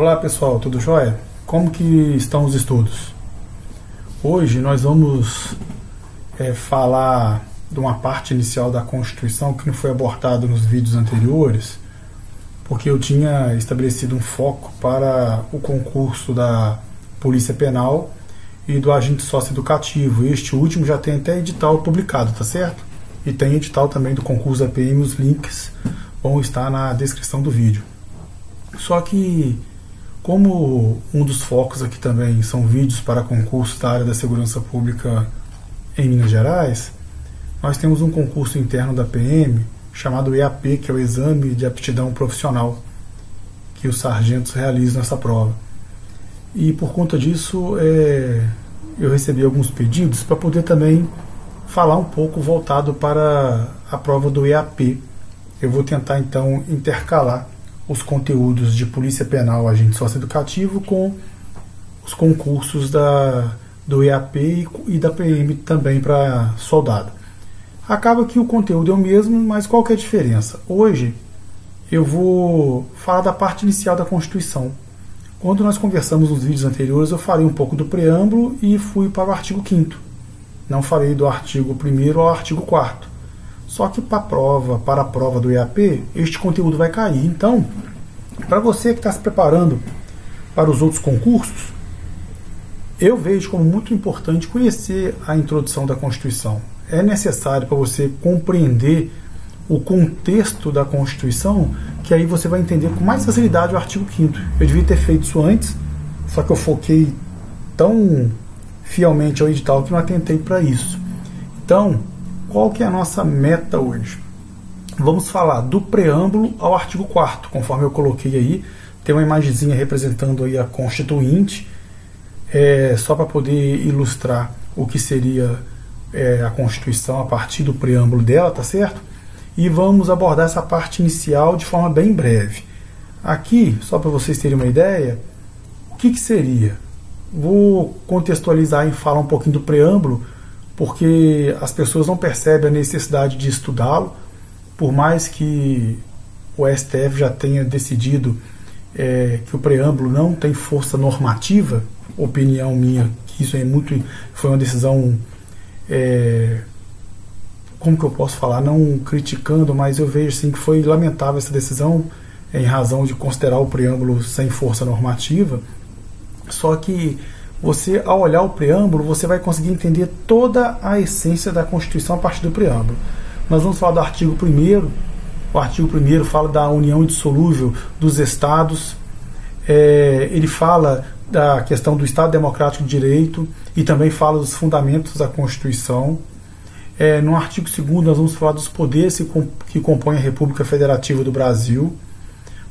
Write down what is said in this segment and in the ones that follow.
Olá pessoal, tudo jóia? Como que estão os estudos? Hoje nós vamos é, falar de uma parte inicial da Constituição que não foi abordado nos vídeos anteriores, porque eu tinha estabelecido um foco para o concurso da Polícia Penal e do agente socioeducativo. Este último já tem até edital publicado, tá certo? E tem edital também do concurso da PM, os links vão estar na descrição do vídeo. Só que, como um dos focos aqui também são vídeos para concursos da área da segurança pública em Minas Gerais, nós temos um concurso interno da PM chamado EAP, que é o Exame de Aptidão Profissional, que os sargentos realizam nessa prova. E por conta disso, é, eu recebi alguns pedidos para poder também falar um pouco voltado para a prova do EAP. Eu vou tentar então intercalar os conteúdos de Polícia Penal, Agente Socioeducativo, com os concursos da, do EAP e, e da PM também para soldado. Acaba que o conteúdo é o mesmo, mas qual que é a diferença? Hoje eu vou falar da parte inicial da Constituição. Quando nós conversamos nos vídeos anteriores, eu falei um pouco do preâmbulo e fui para o artigo 5 Não falei do artigo 1 ao artigo 4 Só que para a prova, para a prova do EAP, este conteúdo vai cair. Então, para você que está se preparando para os outros concursos, eu vejo como muito importante conhecer a introdução da Constituição é necessário para você compreender o contexto da Constituição, que aí você vai entender com mais facilidade o artigo 5 Eu devia ter feito isso antes, só que eu foquei tão fielmente ao edital que não atentei para isso. Então, qual que é a nossa meta hoje? Vamos falar do preâmbulo ao artigo 4 conforme eu coloquei aí. Tem uma imagenzinha representando aí a Constituinte, é, só para poder ilustrar o que seria é, a Constituição a partir do preâmbulo dela, tá certo? E vamos abordar essa parte inicial de forma bem breve. Aqui, só para vocês terem uma ideia, o que, que seria? Vou contextualizar e falar um pouquinho do preâmbulo, porque as pessoas não percebem a necessidade de estudá-lo, por mais que o STF já tenha decidido é, que o preâmbulo não tem força normativa, opinião minha, que isso é muito foi uma decisão é, como que eu posso falar, não criticando, mas eu vejo assim que foi lamentável essa decisão em razão de considerar o preâmbulo sem força normativa. Só que você, ao olhar o preâmbulo, você vai conseguir entender toda a essência da Constituição a partir do preâmbulo. Nós vamos falar do artigo 1 o artigo 1 fala da união indissolúvel dos Estados, é, ele fala da questão do Estado Democrático de Direito e também fala dos fundamentos da Constituição. É, no artigo 2 nós vamos falar dos poderes que compõem a República Federativa do Brasil.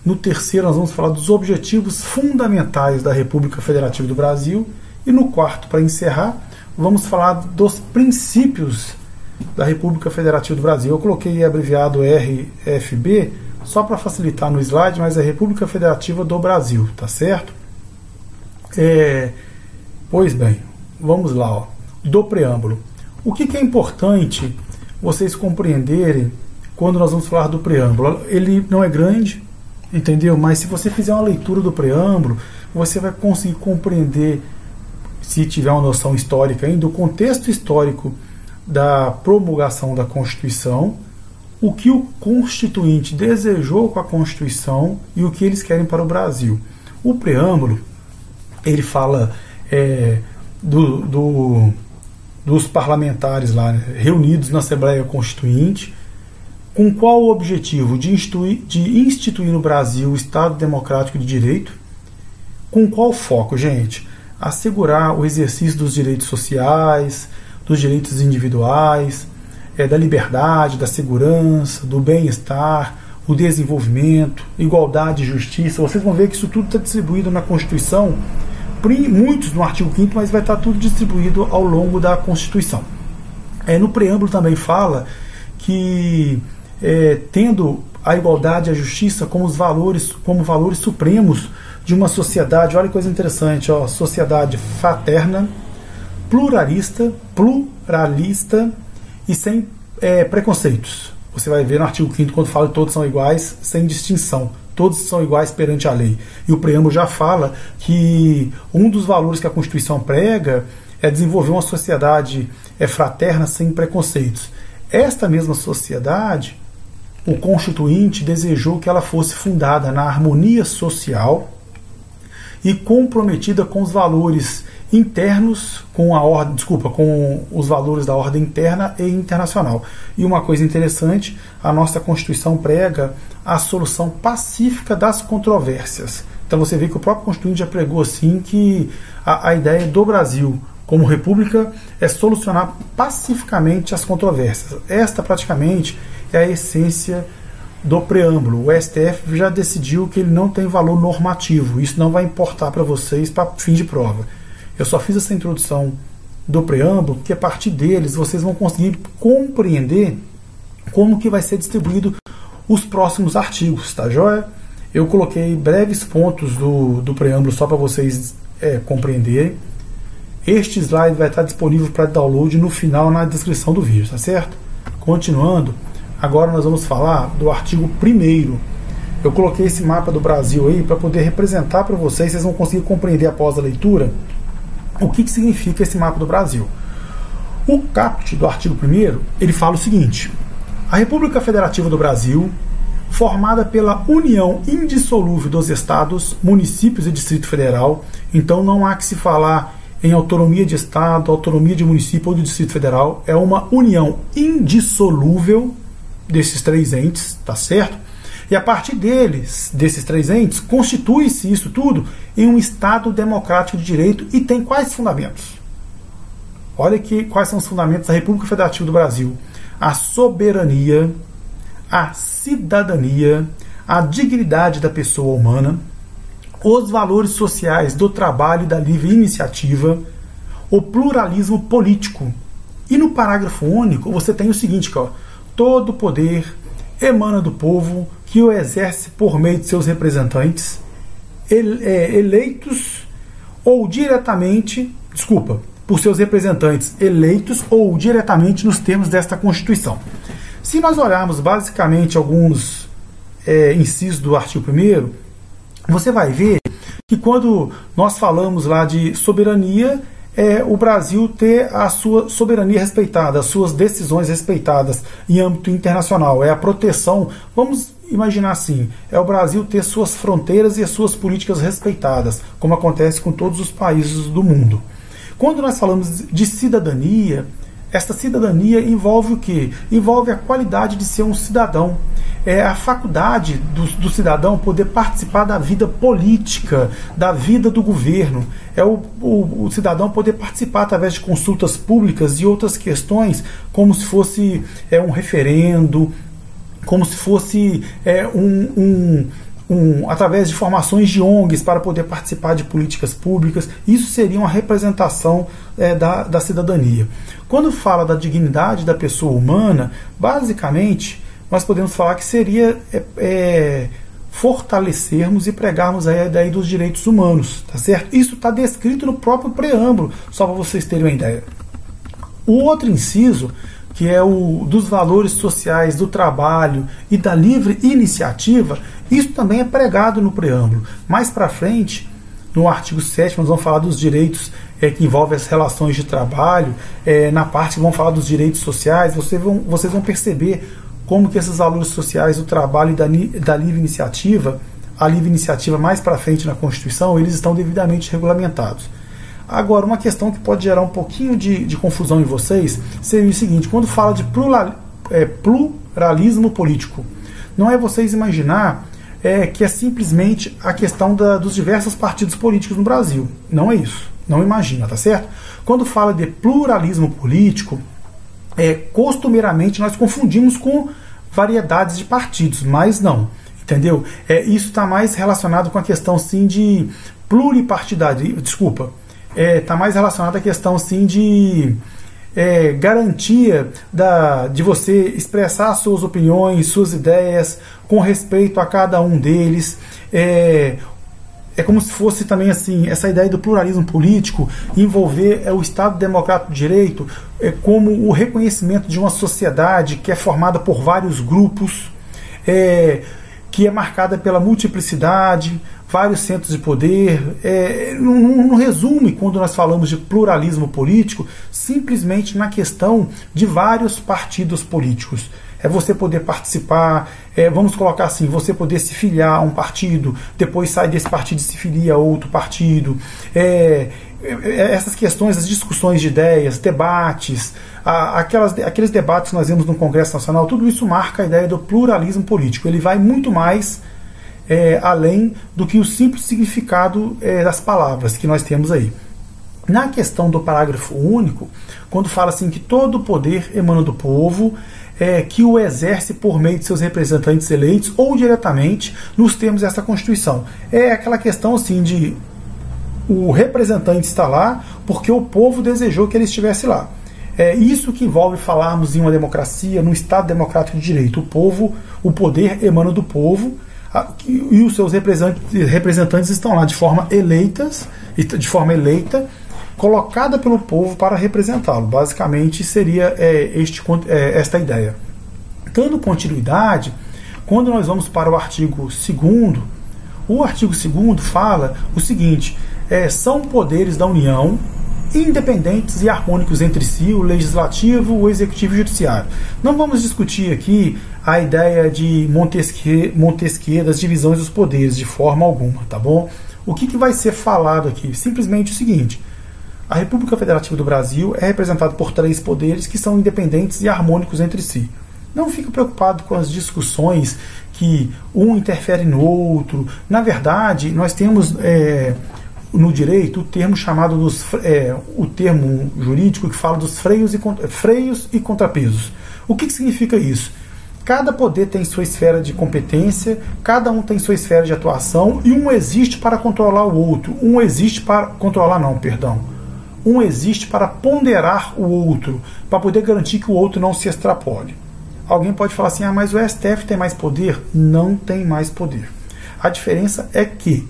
No terceiro nós vamos falar dos objetivos fundamentais da República Federativa do Brasil. E no quarto, para encerrar, vamos falar dos princípios da República Federativa do Brasil. Eu coloquei abreviado RFB só para facilitar no slide, mas é República Federativa do Brasil, tá certo? É, pois bem, vamos lá, ó, do preâmbulo. O que, que é importante vocês compreenderem quando nós vamos falar do preâmbulo? Ele não é grande, entendeu? Mas se você fizer uma leitura do preâmbulo, você vai conseguir compreender, se tiver uma noção histórica ainda, o contexto histórico da promulgação da Constituição, o que o Constituinte desejou com a Constituição e o que eles querem para o Brasil. O preâmbulo ele fala é, do, do, dos parlamentares lá né, reunidos na Assembleia Constituinte, com qual o objetivo? De instituir, de instituir no Brasil o Estado Democrático de Direito. Com qual foco, gente? Assegurar o exercício dos direitos sociais, dos direitos individuais, é, da liberdade, da segurança, do bem-estar, o desenvolvimento, igualdade e justiça. Vocês vão ver que isso tudo está distribuído na Constituição muitos no artigo 5 mas vai estar tudo distribuído ao longo da Constituição. É, no preâmbulo também fala que é, tendo a igualdade e a justiça como os valores, como valores supremos de uma sociedade, olha que coisa interessante, ó, sociedade fraterna, pluralista, pluralista e sem é, preconceitos. Você vai ver no artigo 5 quando fala que todos são iguais, sem distinção todos são iguais perante a lei. E o preâmbulo já fala que um dos valores que a Constituição prega é desenvolver uma sociedade é, fraterna sem preconceitos. Esta mesma sociedade, o Constituinte desejou que ela fosse fundada na harmonia social e comprometida com os valores internos com a ordem, desculpa, com os valores da ordem interna e internacional. E uma coisa interessante, a nossa Constituição prega a solução pacífica das controvérsias. Então você vê que o próprio Constituinte já pregou assim que a, a ideia do Brasil como república é solucionar pacificamente as controvérsias. Esta praticamente é a essência do preâmbulo. O STF já decidiu que ele não tem valor normativo. Isso não vai importar para vocês para fim de prova. Eu só fiz essa introdução do preâmbulo porque a partir deles vocês vão conseguir compreender como que vai ser distribuído os próximos artigos, tá joia? Eu coloquei breves pontos do, do preâmbulo só para vocês é, compreenderem. Este slide vai estar disponível para download no final na descrição do vídeo, tá certo? Continuando, agora nós vamos falar do artigo 1 Eu coloquei esse mapa do Brasil aí para poder representar para vocês, vocês vão conseguir compreender após a leitura o que, que significa esse mapa do Brasil? O caput do artigo 1 ele fala o seguinte: a República Federativa do Brasil, formada pela união indissolúvel dos estados, municípios e Distrito Federal, então não há que se falar em autonomia de estado, autonomia de município ou de Distrito Federal, é uma união indissolúvel desses três entes, tá certo? E a partir deles, desses três entes, constitui-se isso tudo em um Estado democrático de direito e tem quais fundamentos? Olha aqui quais são os fundamentos da República Federativa do Brasil: a soberania, a cidadania, a dignidade da pessoa humana, os valores sociais do trabalho e da livre iniciativa, o pluralismo político. E no parágrafo único você tem o seguinte, ó, todo poder emana do povo que o exerce por meio de seus representantes, é, eleitos ou diretamente, desculpa, por seus representantes eleitos ou diretamente nos termos desta Constituição. Se nós olharmos basicamente alguns é, incisos do artigo 1, você vai ver que quando nós falamos lá de soberania, é o Brasil ter a sua soberania respeitada, as suas decisões respeitadas em âmbito internacional. É a proteção, vamos imaginar assim, é o Brasil ter suas fronteiras e as suas políticas respeitadas, como acontece com todos os países do mundo. Quando nós falamos de cidadania, esta cidadania envolve o que? Envolve a qualidade de ser um cidadão. É a faculdade do, do, cidadão poder participar da vida política, da vida do governo. É o, o, o, cidadão poder participar através de consultas públicas e outras questões, como se fosse é, um referendo, como se fosse é, um, um um, através de formações de ONGs para poder participar de políticas públicas. Isso seria uma representação é, da, da cidadania. Quando fala da dignidade da pessoa humana, basicamente nós podemos falar que seria é, é, fortalecermos e pregarmos a ideia dos direitos humanos, tá certo? Isso está descrito no próprio preâmbulo, só para vocês terem uma ideia. O outro inciso que é o dos valores sociais do trabalho e da livre iniciativa, isso também é pregado no preâmbulo. Mais para frente, no artigo 7, nós vamos falar dos direitos é, que envolvem as relações de trabalho, é, na parte que vão falar dos direitos sociais, vocês vão, vocês vão perceber como que esses valores sociais do trabalho e da, da livre iniciativa, a livre iniciativa mais para frente na Constituição, eles estão devidamente regulamentados. Agora, uma questão que pode gerar um pouquinho de, de confusão em vocês seria o seguinte: quando fala de plural, é, pluralismo político, não é vocês imaginar é, que é simplesmente a questão da, dos diversos partidos políticos no Brasil. Não é isso. Não imagina, tá certo? Quando fala de pluralismo político, é, costumeiramente nós confundimos com variedades de partidos, mas não. Entendeu? É, isso está mais relacionado com a questão sim de pluripartidário. Desculpa, está é, tá mais relacionado à questão sim de é, garantia da, de você expressar suas opiniões, suas ideias com respeito a cada um deles. É, é como se fosse também assim essa ideia do pluralismo político envolver é, o Estado Democrático de Direito é, como o reconhecimento de uma sociedade que é formada por vários grupos. É, que é marcada pela multiplicidade, vários centros de poder. É, não, não, resume, quando nós falamos de pluralismo político, simplesmente na questão de vários partidos políticos. É você poder participar, é, vamos colocar assim, você poder se filiar a um partido, depois sai desse partido e se filia a outro partido. É, é, é essas questões, as discussões de ideias, debates, aquelas, aqueles debates que nós vemos no Congresso Nacional, tudo isso marca a ideia do pluralismo político. Ele vai muito mais é, além do que o simples significado é, das palavras que nós temos aí. Na questão do parágrafo único, quando fala assim que todo o poder emana do povo, é, que o exerce por meio de seus representantes eleitos ou diretamente nos termos dessa Constituição. É aquela questão assim de o representante está lá porque o povo desejou que ele estivesse lá. É isso que envolve falarmos em uma democracia, num Estado democrático de direito. O povo, o poder emana do povo e os seus representantes estão lá de forma eleitas, de forma eleita, colocada pelo povo para representá-lo. Basicamente seria é, este, é, esta ideia. Dando continuidade, quando nós vamos para o artigo 2 o artigo 2 fala o seguinte: é, são poderes da União independentes e harmônicos entre si, o legislativo, o executivo e o judiciário. Não vamos discutir aqui a ideia de Montesquieu, Montesquieu das divisões dos poderes de forma alguma, tá bom? O que, que vai ser falado aqui? Simplesmente o seguinte: a República Federativa do Brasil é representada por três poderes que são independentes e harmônicos entre si. Não fique preocupado com as discussões que um interfere no outro. Na verdade, nós temos é, no direito o termo chamado dos é, o termo jurídico que fala dos freios e, freios e contrapesos. O que, que significa isso? Cada poder tem sua esfera de competência, cada um tem sua esfera de atuação e um existe para controlar o outro. Um existe para controlar não, perdão. Um existe para ponderar o outro, para poder garantir que o outro não se extrapole. Alguém pode falar assim: "Ah, mas o STF tem mais poder?" Não tem mais poder. A diferença é que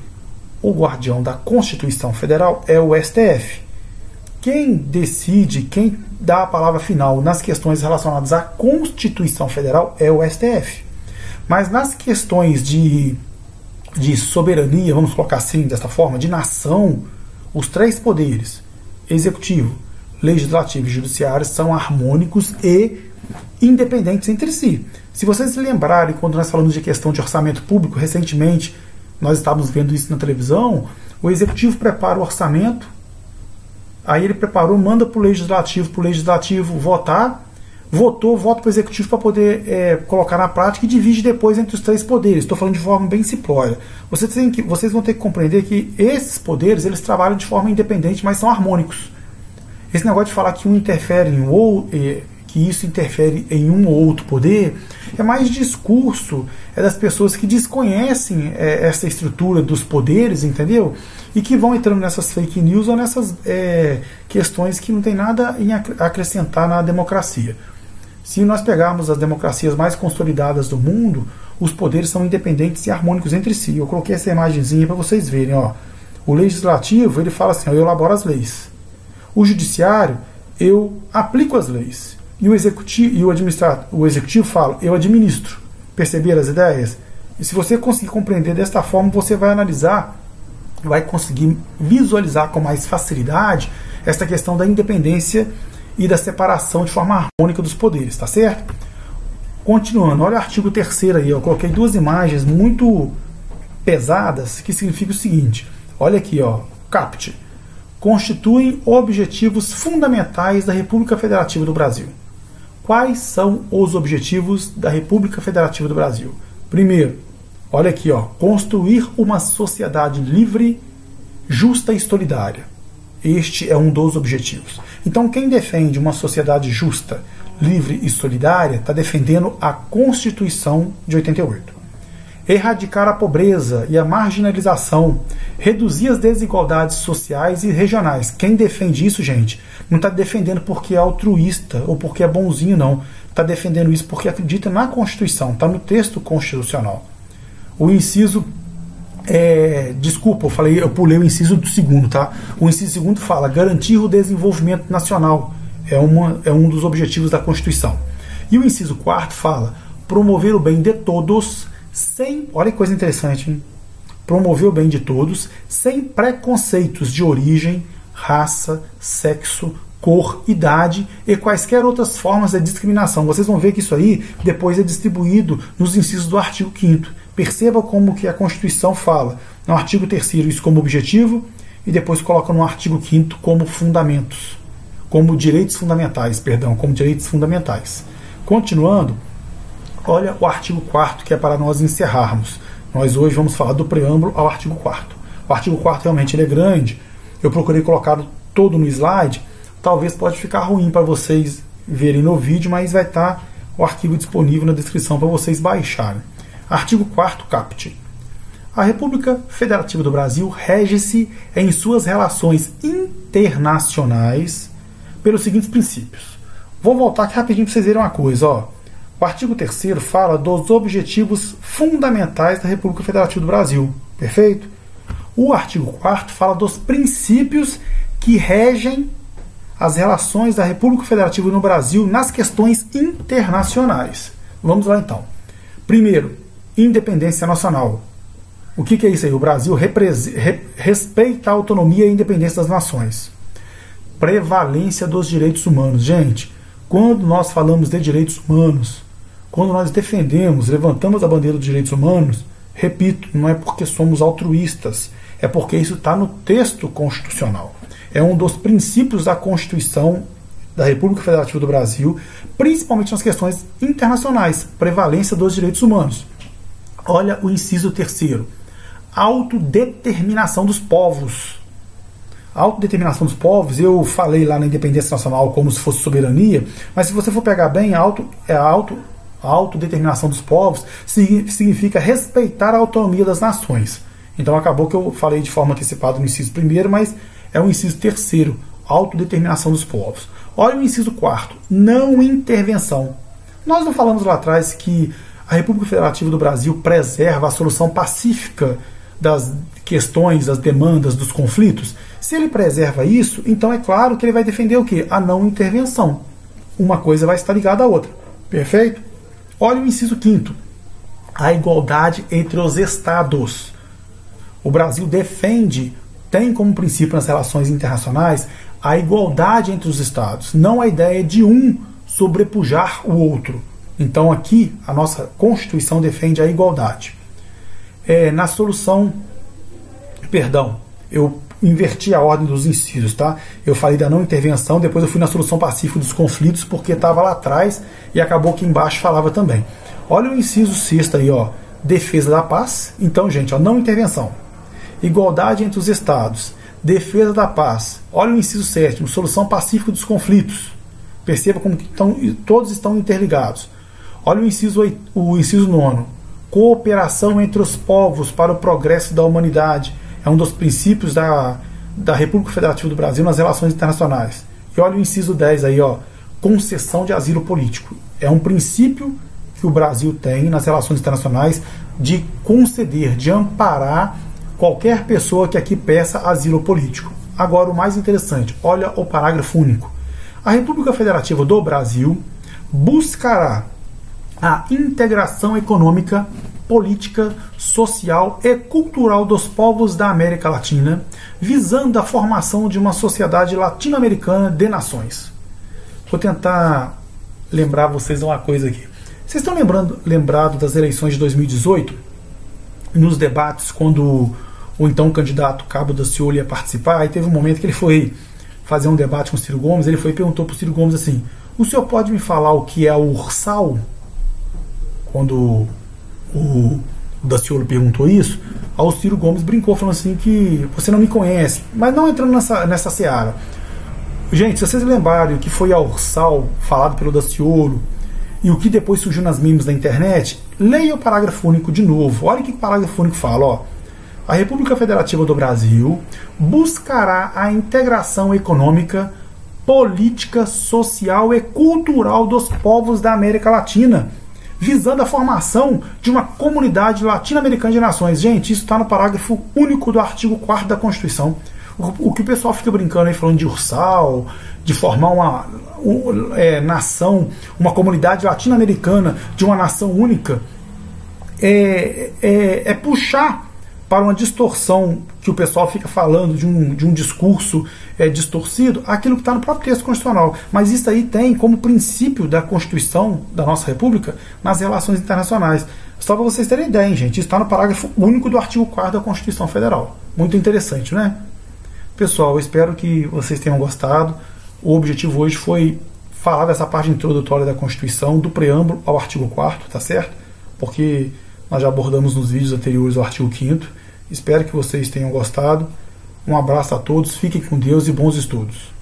o guardião da Constituição Federal é o STF. Quem decide, quem dá a palavra final nas questões relacionadas à Constituição Federal é o STF. Mas nas questões de, de soberania, vamos colocar assim, desta forma, de nação, os três poderes, executivo, legislativo e judiciário, são harmônicos e independentes entre si. Se vocês lembrarem, quando nós falamos de questão de orçamento público, recentemente nós estávamos vendo isso na televisão, o executivo prepara o orçamento, aí ele preparou, manda para o legislativo, para o legislativo votar, votou, vota para o executivo para poder é, colocar na prática e divide depois entre os três poderes. Estou falando de forma bem simplória. Vocês, que, vocês vão ter que compreender que esses poderes eles trabalham de forma independente, mas são harmônicos. Esse negócio de falar que um interfere em outro, isso interfere em um ou outro poder, é mais discurso é das pessoas que desconhecem é, essa estrutura dos poderes, entendeu? E que vão entrando nessas fake news ou nessas é, questões que não tem nada em acrescentar na democracia. Se nós pegarmos as democracias mais consolidadas do mundo, os poderes são independentes e harmônicos entre si. Eu coloquei essa imagenzinha para vocês verem. Ó. O legislativo ele fala assim: ó, eu elaboro as leis. O judiciário eu aplico as leis. E o executivo, e o, administrado, o executivo fala, eu administro. Perceber as ideias? E se você conseguir compreender desta forma, você vai analisar, vai conseguir visualizar com mais facilidade esta questão da independência e da separação de forma harmônica dos poderes, tá certo? Continuando, olha o artigo 3 aí, eu coloquei duas imagens muito pesadas que significa o seguinte: olha aqui, ó, CAPT constituem objetivos fundamentais da República Federativa do Brasil. Quais são os objetivos da República Federativa do Brasil? Primeiro, olha aqui, ó, construir uma sociedade livre, justa e solidária. Este é um dos objetivos. Então, quem defende uma sociedade justa, livre e solidária está defendendo a Constituição de 88 erradicar a pobreza e a marginalização, reduzir as desigualdades sociais e regionais. Quem defende isso, gente, não está defendendo porque é altruísta ou porque é bonzinho, não. Está defendendo isso porque acredita na Constituição, está no texto constitucional. O inciso. É, desculpa, eu falei, eu pulei o inciso do segundo, tá? O inciso segundo fala garantir o desenvolvimento nacional. É, uma, é um dos objetivos da Constituição. E o inciso quarto fala promover o bem de todos sem, olha que coisa interessante, hein? promover o bem de todos, sem preconceitos de origem, raça, sexo, cor, idade e quaisquer outras formas de discriminação. Vocês vão ver que isso aí depois é distribuído nos incisos do artigo 5 Perceba como que a Constituição fala. No artigo 3 isso como objetivo e depois coloca no artigo 5 como fundamentos, como direitos fundamentais, perdão, como direitos fundamentais. Continuando, olha o artigo 4 que é para nós encerrarmos. Nós hoje vamos falar do preâmbulo ao artigo 4 O artigo 4 realmente ele é grande. Eu procurei colocar todo no slide. Talvez pode ficar ruim para vocês verem no vídeo, mas vai estar o arquivo disponível na descrição para vocês baixarem. Artigo 4 caput. A República Federativa do Brasil rege-se em suas relações internacionais pelos seguintes princípios. Vou voltar aqui rapidinho para vocês verem uma coisa. Ó. O artigo 3 fala dos objetivos fundamentais da República Federativa do Brasil. Perfeito? O artigo 4 fala dos princípios que regem as relações da República Federativa no Brasil nas questões internacionais. Vamos lá então. Primeiro, independência nacional. O que, que é isso aí? O Brasil re respeita a autonomia e a independência das nações. Prevalência dos direitos humanos. Gente, quando nós falamos de direitos humanos, quando nós defendemos, levantamos a bandeira dos direitos humanos, repito, não é porque somos altruístas, é porque isso está no texto constitucional. É um dos princípios da Constituição da República Federativa do Brasil, principalmente nas questões internacionais, prevalência dos direitos humanos. Olha o inciso terceiro. Autodeterminação dos povos. autodeterminação dos povos, eu falei lá na independência nacional como se fosse soberania, mas se você for pegar bem, auto, é auto, autodeterminação dos povos significa respeitar a autonomia das nações. Então acabou que eu falei de forma antecipada no inciso primeiro, mas é o inciso terceiro, autodeterminação dos povos. Olha o inciso quarto, não intervenção. Nós não falamos lá atrás que a República Federativa do Brasil preserva a solução pacífica das questões, das demandas, dos conflitos. Se ele preserva isso, então é claro que ele vai defender o quê? A não intervenção. Uma coisa vai estar ligada à outra. Perfeito? Olha o inciso quinto. A igualdade entre os estados. O Brasil defende, tem como princípio nas relações internacionais, a igualdade entre os estados, não a ideia de um sobrepujar o outro. Então aqui a nossa Constituição defende a igualdade. É, na solução, perdão, eu inverti a ordem dos incisos, tá? Eu falei da não intervenção, depois eu fui na solução pacífica dos conflitos porque estava lá atrás e acabou que embaixo falava também. Olha o inciso sexto aí, ó, defesa da paz. Então, gente, ó, não intervenção. Igualdade entre os estados, defesa da paz. Olha o inciso sétimo, solução pacífica dos conflitos. Perceba como estão, todos estão interligados. Olha o inciso, o inciso nono. Cooperação entre os povos para o progresso da humanidade. É um dos princípios da, da República Federativa do Brasil nas relações internacionais. E olha o inciso 10 aí, ó. Concessão de asilo político. É um princípio que o Brasil tem nas relações internacionais de conceder, de amparar qualquer pessoa que aqui peça asilo político. Agora, o mais interessante, olha o parágrafo único. A República Federativa do Brasil buscará a integração econômica, política, social e cultural dos povos da América Latina, visando a formação de uma sociedade latino-americana de nações. Vou tentar lembrar vocês uma coisa aqui. Vocês estão lembrando lembrado das eleições de 2018? Nos debates, quando o então candidato Cabo da Ciolo ia participar, aí teve um momento que ele foi fazer um debate com o Ciro Gomes, ele foi e perguntou para o Ciro Gomes assim: O senhor pode me falar o que é o ursal? quando o, Daciolo perguntou isso, o Ciro Gomes brincou falando assim que você não me conhece, mas não entrando nessa, nessa seara. Gente, se vocês lembrarem o que foi a Ursal falado pelo Daciolo e o que depois surgiu nas memes da internet, leia o parágrafo único de novo. Olha o que o parágrafo único fala, ó. A República Federativa do Brasil buscará a integração econômica, política, social e cultural dos povos da América Latina visando a formação de uma comunidade latino-americana de nações. Gente, isso está no parágrafo único do artigo 4 da Constituição. O, o, que o pessoal fica brincando aí, falando de ursal, de formar uma é, nação, uma comunidade latino-americana de uma nação única, é, é, é puxar para uma distorção que o pessoal fica falando de um, de um discurso é, distorcido, aquilo que está no próprio texto constitucional. Mas isso aí tem como princípio da Constituição da nossa República nas relações internacionais. Só para vocês terem ideia, hein, gente, está no parágrafo único do artigo 4 da Constituição Federal. Muito interessante, né? Pessoal, eu espero que vocês tenham gostado. O objetivo hoje foi falar dessa parte introdutória da Constituição, do preâmbulo ao artigo 4 tá certo? Porque nós já abordamos nos vídeos anteriores o artigo 5 Espero que vocês tenham gostado. Um abraço a todos, fiquem com Deus e bons estudos.